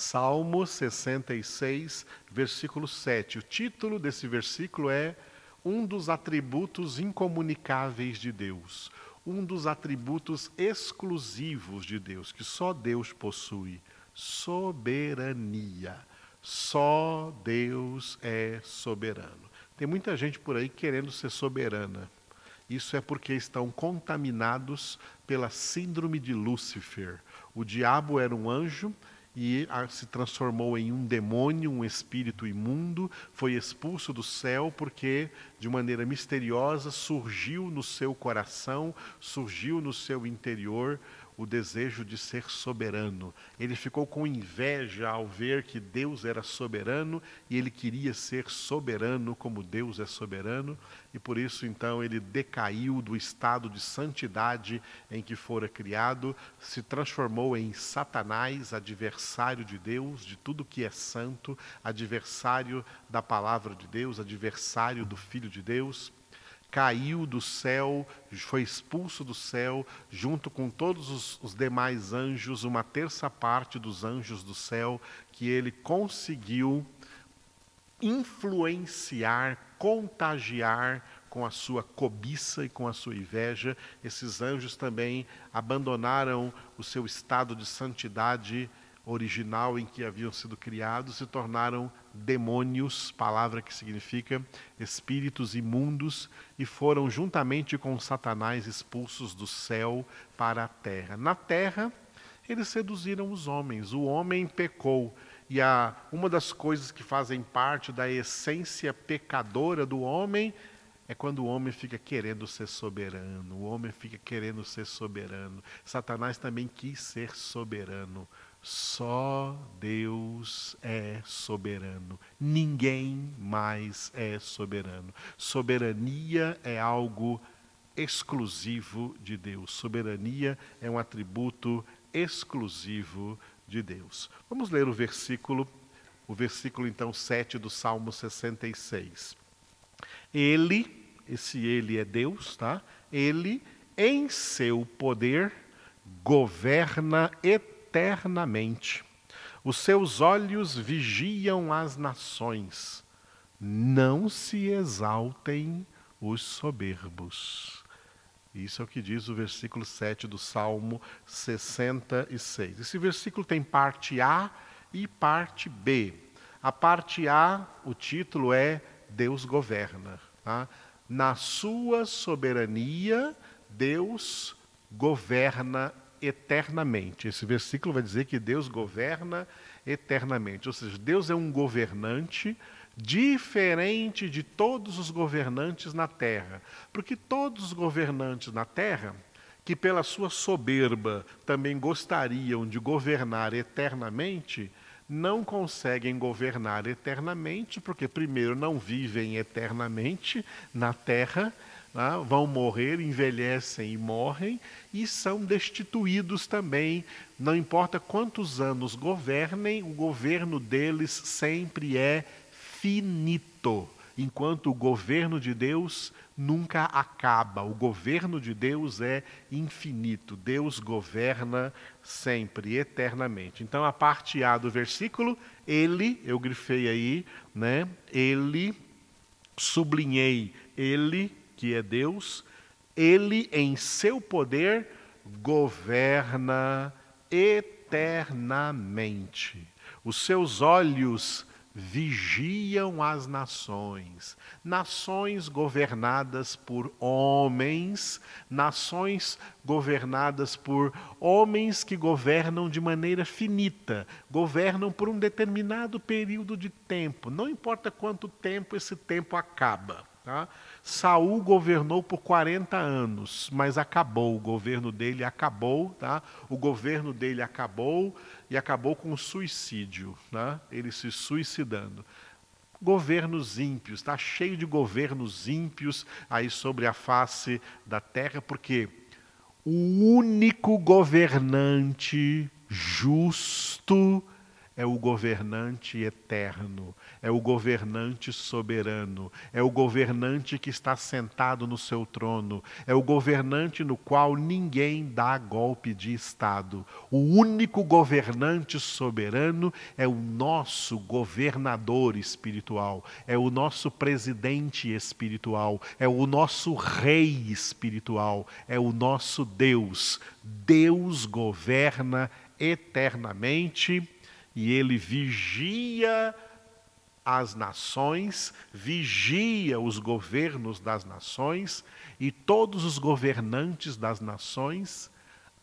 Salmo 66, versículo 7. O título desse versículo é Um dos atributos incomunicáveis de Deus, um dos atributos exclusivos de Deus, que só Deus possui: soberania. Só Deus é soberano. Tem muita gente por aí querendo ser soberana. Isso é porque estão contaminados pela síndrome de Lúcifer. O diabo era um anjo e se transformou em um demônio, um espírito imundo, foi expulso do céu porque, de maneira misteriosa, surgiu no seu coração, surgiu no seu interior o desejo de ser soberano. Ele ficou com inveja ao ver que Deus era soberano e ele queria ser soberano como Deus é soberano, e por isso então ele decaiu do estado de santidade em que fora criado, se transformou em Satanás, adversário de Deus, de tudo que é santo, adversário da palavra de Deus, adversário do Filho de Deus caiu do céu, foi expulso do céu, junto com todos os, os, demais anjos, uma terça parte dos anjos do céu, que ele conseguiu influenciar, contagiar com a sua cobiça e com a sua inveja. Esses anjos também abandonaram o seu estado de santidade original em que haviam sido criados, se tornaram demônios, palavra que significa espíritos imundos, e foram juntamente com Satanás expulsos do céu para a terra. Na terra, eles seduziram os homens, o homem pecou. E a, uma das coisas que fazem parte da essência pecadora do homem é quando o homem fica querendo ser soberano, o homem fica querendo ser soberano. Satanás também quis ser soberano. Só Deus é soberano. Ninguém mais é soberano. Soberania é algo exclusivo de Deus. Soberania é um atributo exclusivo de Deus. Vamos ler o versículo, o versículo então 7 do Salmo 66. Ele, esse ele é Deus, tá? Ele em seu poder governa eternamente eternamente. Os seus olhos vigiam as nações. Não se exaltem os soberbos. Isso é o que diz o versículo 7 do Salmo 66. Esse versículo tem parte A e parte B. A parte A, o título é Deus governa. Tá? Na sua soberania, Deus governa eternamente. Esse versículo vai dizer que Deus governa eternamente. Ou seja, Deus é um governante diferente de todos os governantes na terra. Porque todos os governantes na terra, que pela sua soberba também gostariam de governar eternamente, não conseguem governar eternamente, porque, primeiro, não vivem eternamente na terra né, vão morrer, envelhecem e morrem, e são destituídos também. Não importa quantos anos governem, o governo deles sempre é finito, enquanto o governo de Deus nunca acaba. O governo de Deus é infinito. Deus governa sempre, eternamente. Então, a parte A do versículo, ele, eu grifei aí, né? Ele, sublinhei, ele que é Deus, ele em seu poder governa eternamente. Os seus olhos vigiam as nações, nações governadas por homens, nações governadas por homens que governam de maneira finita, governam por um determinado período de tempo, não importa quanto tempo esse tempo acaba. Tá? Saul governou por 40 anos, mas acabou, o governo dele acabou, tá? o governo dele acabou e acabou com o suicídio, tá? ele se suicidando. Governos ímpios, está cheio de governos ímpios aí sobre a face da terra, porque o único governante justo é o governante eterno, é o governante soberano, é o governante que está sentado no seu trono, é o governante no qual ninguém dá golpe de Estado. O único governante soberano é o nosso governador espiritual, é o nosso presidente espiritual, é o nosso rei espiritual, é o nosso Deus. Deus governa eternamente e ele vigia as nações, vigia os governos das nações, e todos os governantes das nações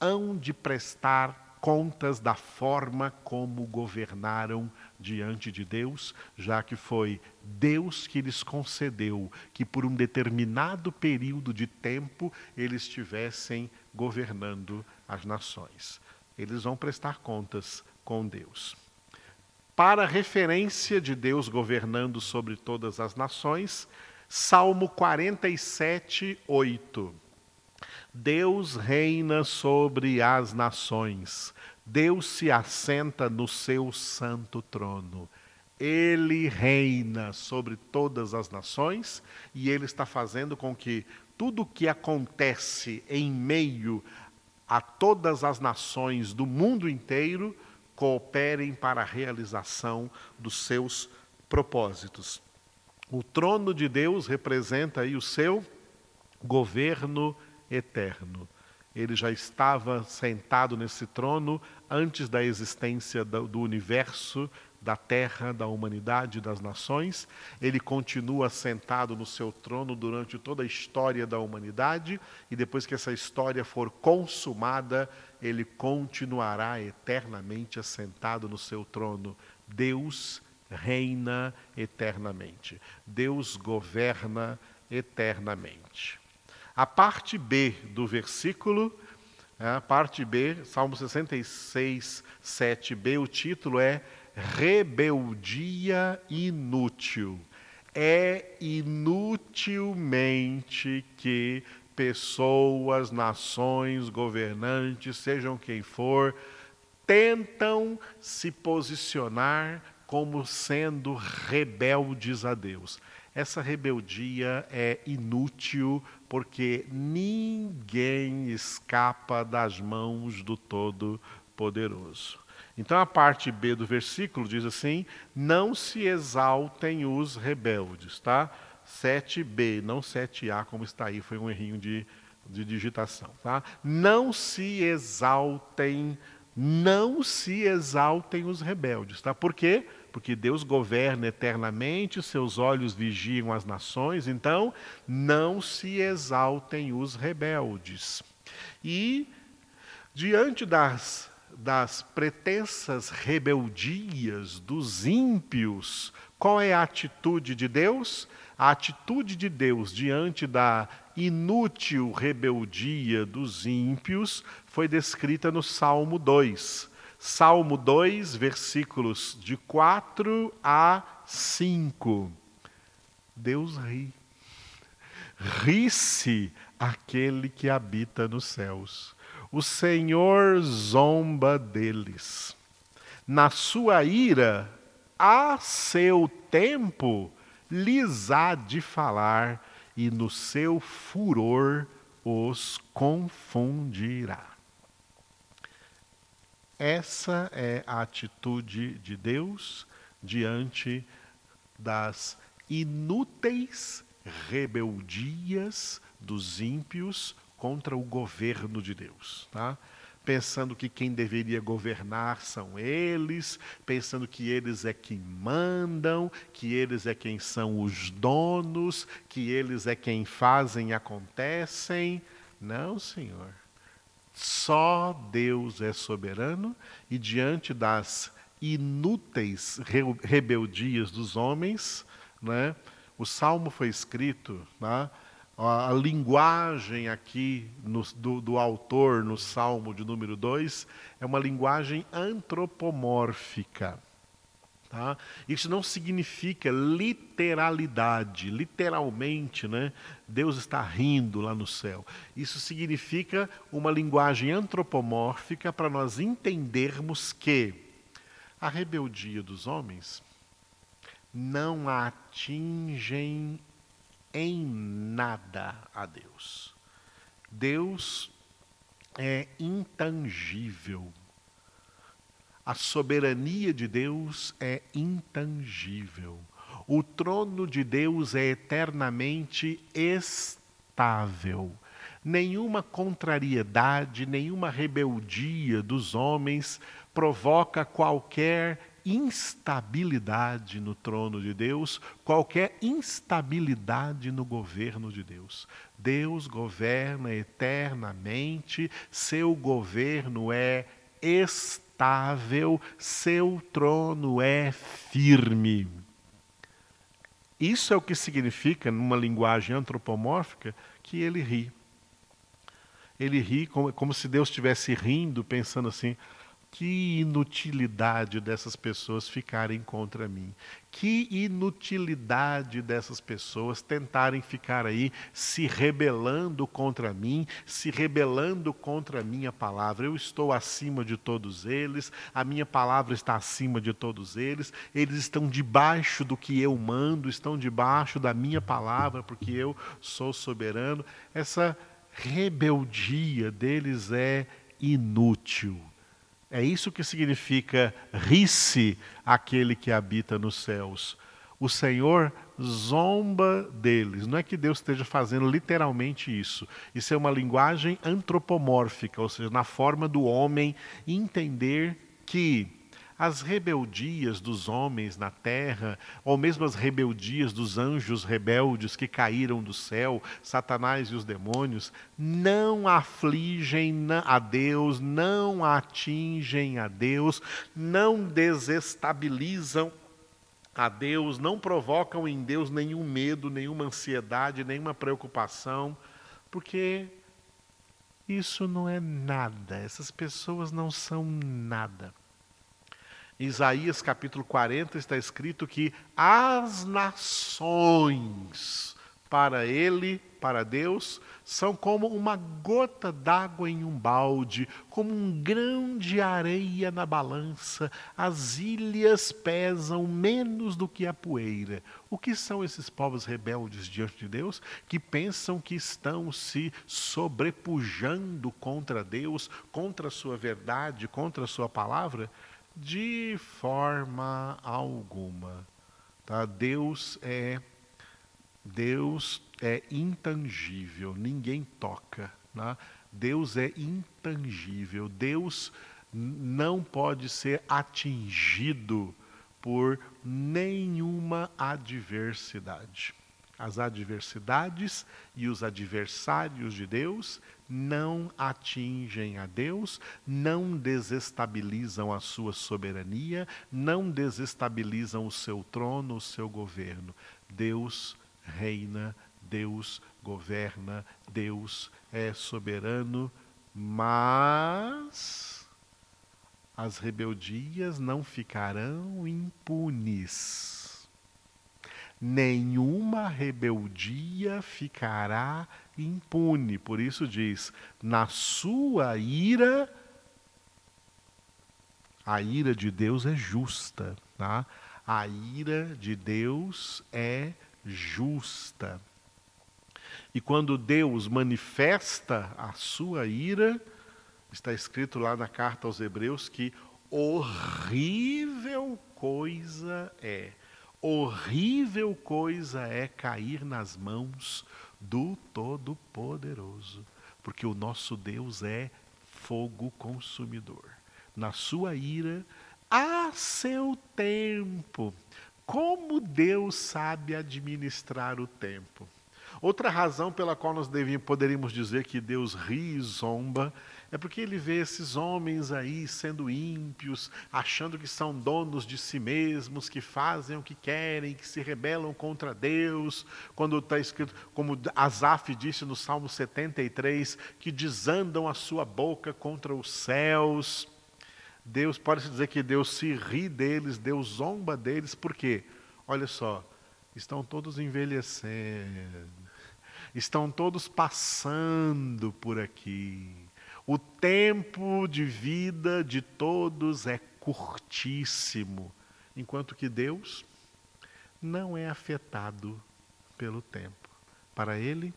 hão de prestar contas da forma como governaram diante de Deus, já que foi Deus que lhes concedeu que por um determinado período de tempo eles estivessem governando as nações. Eles vão prestar contas com Deus. Para referência de Deus governando sobre todas as nações, Salmo 47, 8. Deus reina sobre as nações, Deus se assenta no seu santo trono. Ele reina sobre todas as nações e ele está fazendo com que tudo o que acontece em meio a todas as nações do mundo inteiro cooperem para a realização dos seus propósitos. O trono de Deus representa aí o seu governo eterno. Ele já estava sentado nesse trono antes da existência do universo da terra, da humanidade, das nações. Ele continua sentado no seu trono durante toda a história da humanidade e depois que essa história for consumada, ele continuará eternamente assentado no seu trono. Deus reina eternamente. Deus governa eternamente. A parte B do versículo, a parte B, Salmo 66, 7b, o título é rebeldia inútil. É inutilmente que pessoas, nações, governantes, sejam quem for, tentam se posicionar como sendo rebeldes a Deus. Essa rebeldia é inútil porque ninguém escapa das mãos do Todo-Poderoso. Então a parte B do versículo diz assim: Não se exaltem os rebeldes, tá? 7b, não 7a, como está aí, foi um errinho de, de digitação, tá? Não se exaltem, não se exaltem os rebeldes, tá? Por quê? Porque Deus governa eternamente, seus olhos vigiam as nações, então não se exaltem os rebeldes. E diante das das pretensas rebeldias dos ímpios, qual é a atitude de Deus? A atitude de Deus diante da inútil rebeldia dos ímpios foi descrita no Salmo 2. Salmo 2, versículos de 4 a 5. Deus ri. Ri-se aquele que habita nos céus o Senhor zomba deles. Na sua ira, a seu tempo, lhes há de falar, e no seu furor os confundirá. Essa é a atitude de Deus diante das inúteis rebeldias dos ímpios contra o governo de Deus, tá? Pensando que quem deveria governar são eles, pensando que eles é quem mandam, que eles é quem são os donos, que eles é quem fazem e acontecem. Não, Senhor. Só Deus é soberano e diante das inúteis rebeldias dos homens, né, o salmo foi escrito, né, a linguagem aqui no, do, do, autor no Salmo de número 2 é uma linguagem antropomórfica. Tá? Isso não significa literalidade, literalmente, né? Deus está rindo lá no céu. Isso significa uma linguagem antropomórfica para nós entendermos que A rebeldia dos homens não atingem em nada a Deus. Deus é intangível. A soberania de Deus é intangível. O trono de Deus é eternamente estável. Nenhuma contrariedade, nenhuma rebeldia dos homens provoca qualquer instabilidade no trono de Deus, qualquer instabilidade no governo de Deus. Deus governa eternamente, seu governo é estável, seu trono é firme. Isso é o que significa, numa linguagem antropomórfica, que ele ri. Ele ri como, como se Deus estivesse rindo, pensando assim: que inutilidade dessas pessoas ficarem contra mim. Que inutilidade dessas pessoas tentarem ficar aí se rebelando contra mim, se rebelando contra a minha palavra. Eu estou acima de todos eles, a minha palavra está acima de todos eles, eles estão debaixo do que eu mando, estão debaixo da minha palavra, porque eu sou soberano. Essa rebeldia deles é inútil é isso que significa ri-se aquele que habita nos céus. O Senhor zomba deles. Não é que Deus esteja fazendo literalmente isso. Isso é uma linguagem antropomórfica, ou seja, na forma do homem entender que as rebeldias dos homens na terra, ou mesmo as rebeldias dos anjos rebeldes que caíram do céu, Satanás e os demônios, não afligem a Deus, não atingem a Deus, não desestabilizam a Deus, não provocam em Deus nenhum medo, nenhuma ansiedade, nenhuma preocupação, porque isso não é nada, essas pessoas não são nada. Isaías capítulo 40 está escrito que as nações para ele, para Deus, são como uma gota d'água em um balde, como um grão de areia na balança. As ilhas pesam menos do que a poeira. O que são esses povos rebeldes diante de Deus que pensam que estão se sobrepujando contra Deus, contra a sua verdade, contra a sua palavra? De forma alguma. Tá? Deus é Deus é intangível, ninguém toca. Né? Deus é intangível, Deus não pode ser atingido por nenhuma adversidade. As adversidades e os adversários de Deus não atingem a Deus, não desestabilizam a sua soberania, não desestabilizam o seu trono, o seu governo. Deus reina, Deus governa, Deus é soberano, mas as rebeldias não ficarão impunes nenhuma rebeldia ficará impune. Por isso diz: na sua ira, a ira de Deus é justa. Tá? A ira de Deus é justa. E quando Deus manifesta a sua ira, está escrito lá na carta aos Hebreus que horrível coisa é horrível coisa é cair nas mãos do Todo-Poderoso, porque o nosso Deus é fogo consumidor. Na sua ira, a seu tempo. Como Deus sabe administrar o tempo. Outra razão pela qual nós devíamos, poderíamos dizer que Deus ri e zomba é porque ele vê esses homens aí sendo ímpios, achando que são donos de si mesmos, que fazem o que querem, que se rebelam contra Deus, quando está escrito, como Asaf disse no Salmo 73, que desandam a sua boca contra os céus. Deus, pode-se dizer que Deus se ri deles, Deus zomba deles, por quê? Olha só, estão todos envelhecendo, estão todos passando por aqui o tempo de vida de todos é curtíssimo, enquanto que Deus não é afetado pelo tempo. Para Ele,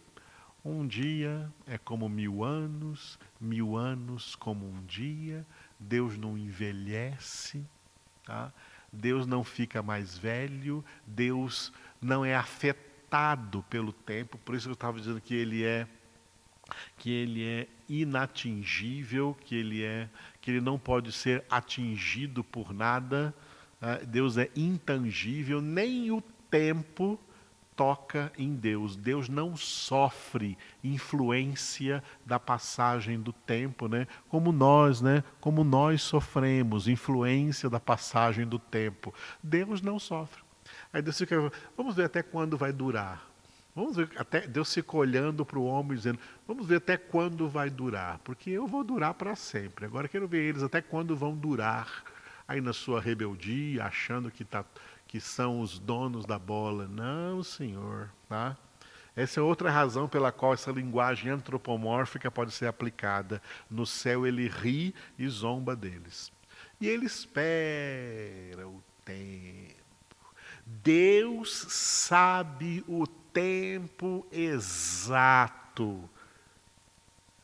um dia é como mil anos, mil anos como um dia. Deus não envelhece, tá? Deus não fica mais velho, Deus não é afetado pelo tempo. Por isso eu estava dizendo que Ele é que ele é inatingível, que ele é que ele não pode ser atingido por nada. Né? Deus é intangível, nem o tempo toca em Deus. Deus não sofre influência da passagem do tempo, né? Como nós, né? Como nós sofremos influência da passagem do tempo. Deus não sofre. Aí Deus fica, vamos ver até quando vai durar. Vamos ver, até Deus fica olhando para o homem dizendo, vamos ver até quando vai durar, porque eu vou durar para sempre. Agora quero ver eles até quando vão durar aí na sua rebeldia, achando que está que são os donos da bola. Não, senhor, tá? Essa é outra razão pela qual essa linguagem antropomórfica pode ser aplicada. No céu ele ri e zomba deles. E ele espera o tempo. Deus sabe o tempo exato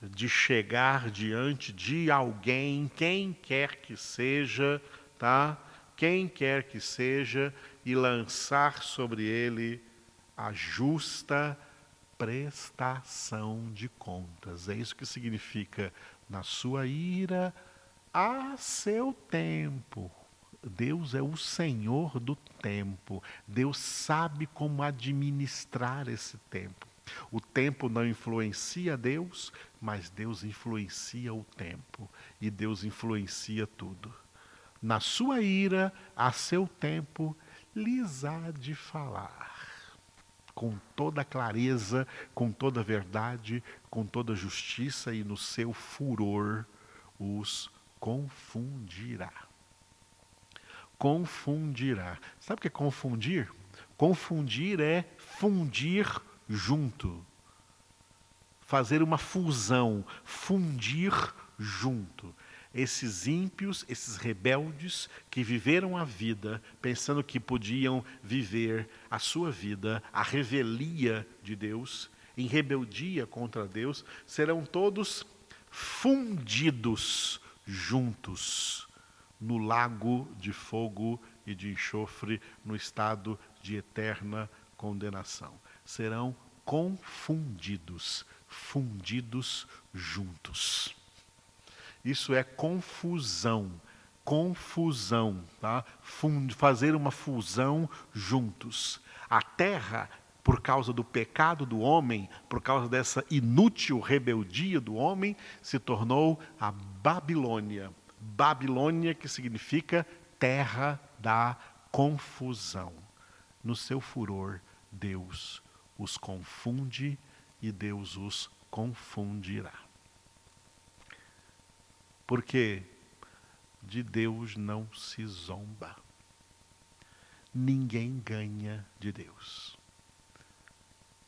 de chegar diante de alguém, quem quer que seja, tá? quem quer que seja e lançar sobre ele a justa prestação de contas. É isso que significa na sua ira a seu tempo. Deus é o Senhor do tempo. Deus sabe como administrar esse tempo. O tempo não influencia Deus, mas Deus influencia o tempo. E Deus influencia tudo na sua ira, a seu tempo, lhes há de falar. Com toda clareza, com toda verdade, com toda justiça, e no seu furor os confundirá. Confundirá. Sabe o que é confundir? Confundir é fundir junto. Fazer uma fusão, fundir junto esses ímpios, esses rebeldes que viveram a vida pensando que podiam viver a sua vida, a revelia de Deus, em rebeldia contra Deus, serão todos fundidos juntos no lago de fogo e de enxofre, no estado de eterna condenação. Serão confundidos, fundidos juntos. Isso é confusão. Confusão, tá? fazer uma fusão juntos. A terra, por causa do pecado do homem, por causa dessa inútil rebeldia do homem, se tornou a Babilônia. Babilônia, que significa terra da confusão. No seu furor, Deus os confunde e Deus os confundirá. Porque de Deus não se zomba. Ninguém ganha de Deus.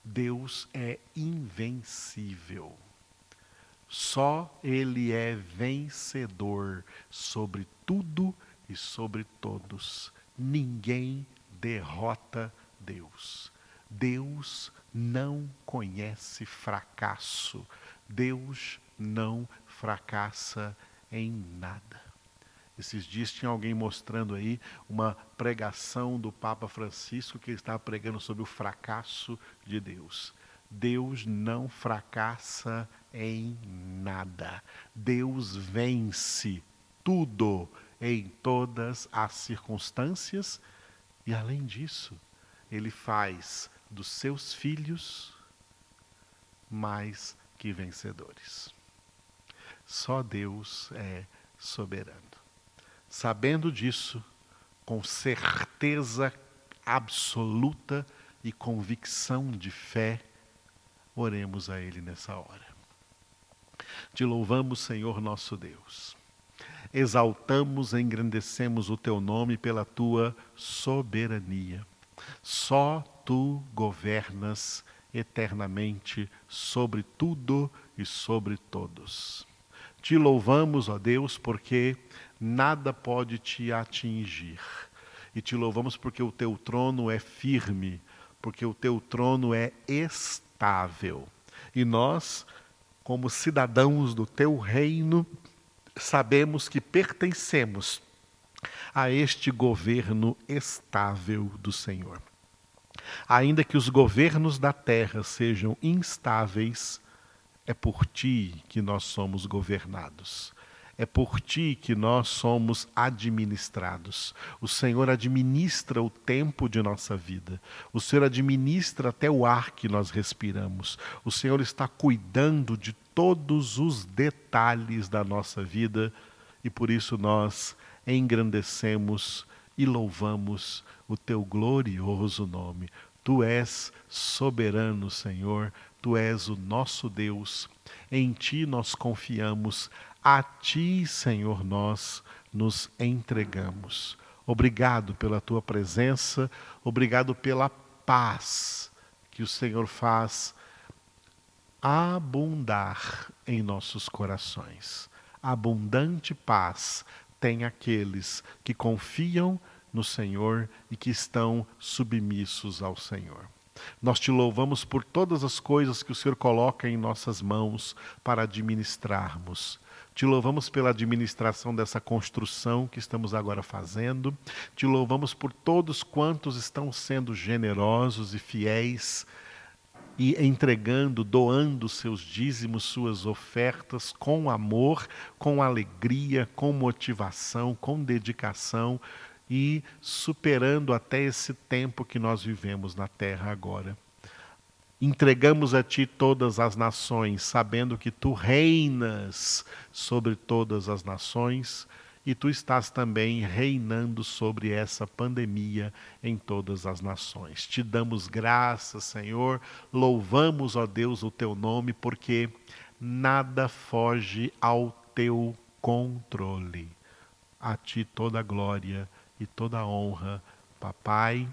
Deus é invencível. Só Ele é vencedor sobre tudo e sobre todos. Ninguém derrota Deus. Deus não conhece fracasso. Deus não fracassa em nada. Esses dias tinha alguém mostrando aí uma pregação do Papa Francisco que ele estava pregando sobre o fracasso de Deus. Deus não fracassa em nada. Deus vence tudo em todas as circunstâncias e além disso, ele faz dos seus filhos mais que vencedores. Só Deus é soberano. Sabendo disso, com certeza absoluta e convicção de fé, oremos a Ele nessa hora. Te louvamos, Senhor nosso Deus. Exaltamos e engrandecemos o Teu nome pela Tua soberania. Só Tu governas eternamente sobre tudo e sobre todos. Te louvamos, ó Deus, porque nada pode te atingir. E te louvamos porque o teu trono é firme, porque o teu trono é estável. E nós, como cidadãos do teu reino, sabemos que pertencemos a este governo estável do Senhor. Ainda que os governos da terra sejam instáveis, é por ti que nós somos governados. É por ti que nós somos administrados. O Senhor administra o tempo de nossa vida. O Senhor administra até o ar que nós respiramos. O Senhor está cuidando de todos os detalhes da nossa vida e por isso nós engrandecemos e louvamos o teu glorioso nome. Tu és soberano, Senhor, tu és o nosso Deus. Em ti nós confiamos a ti, Senhor, nós nos entregamos. Obrigado pela tua presença, obrigado pela paz que o Senhor faz abundar em nossos corações. Abundante paz tem aqueles que confiam no Senhor e que estão submissos ao Senhor. Nós te louvamos por todas as coisas que o Senhor coloca em nossas mãos para administrarmos. Te louvamos pela administração dessa construção que estamos agora fazendo. Te louvamos por todos quantos estão sendo generosos e fiéis e entregando, doando seus dízimos, suas ofertas com amor, com alegria, com motivação, com dedicação e superando até esse tempo que nós vivemos na terra agora. Entregamos a Ti todas as nações, sabendo que Tu reinas sobre todas as nações e Tu estás também reinando sobre essa pandemia em todas as nações. Te damos graças, Senhor, louvamos, ó Deus, o Teu nome, porque nada foge ao Teu controle. A Ti toda a glória e toda a honra, Papai,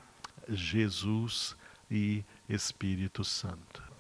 Jesus e Espírito Santo.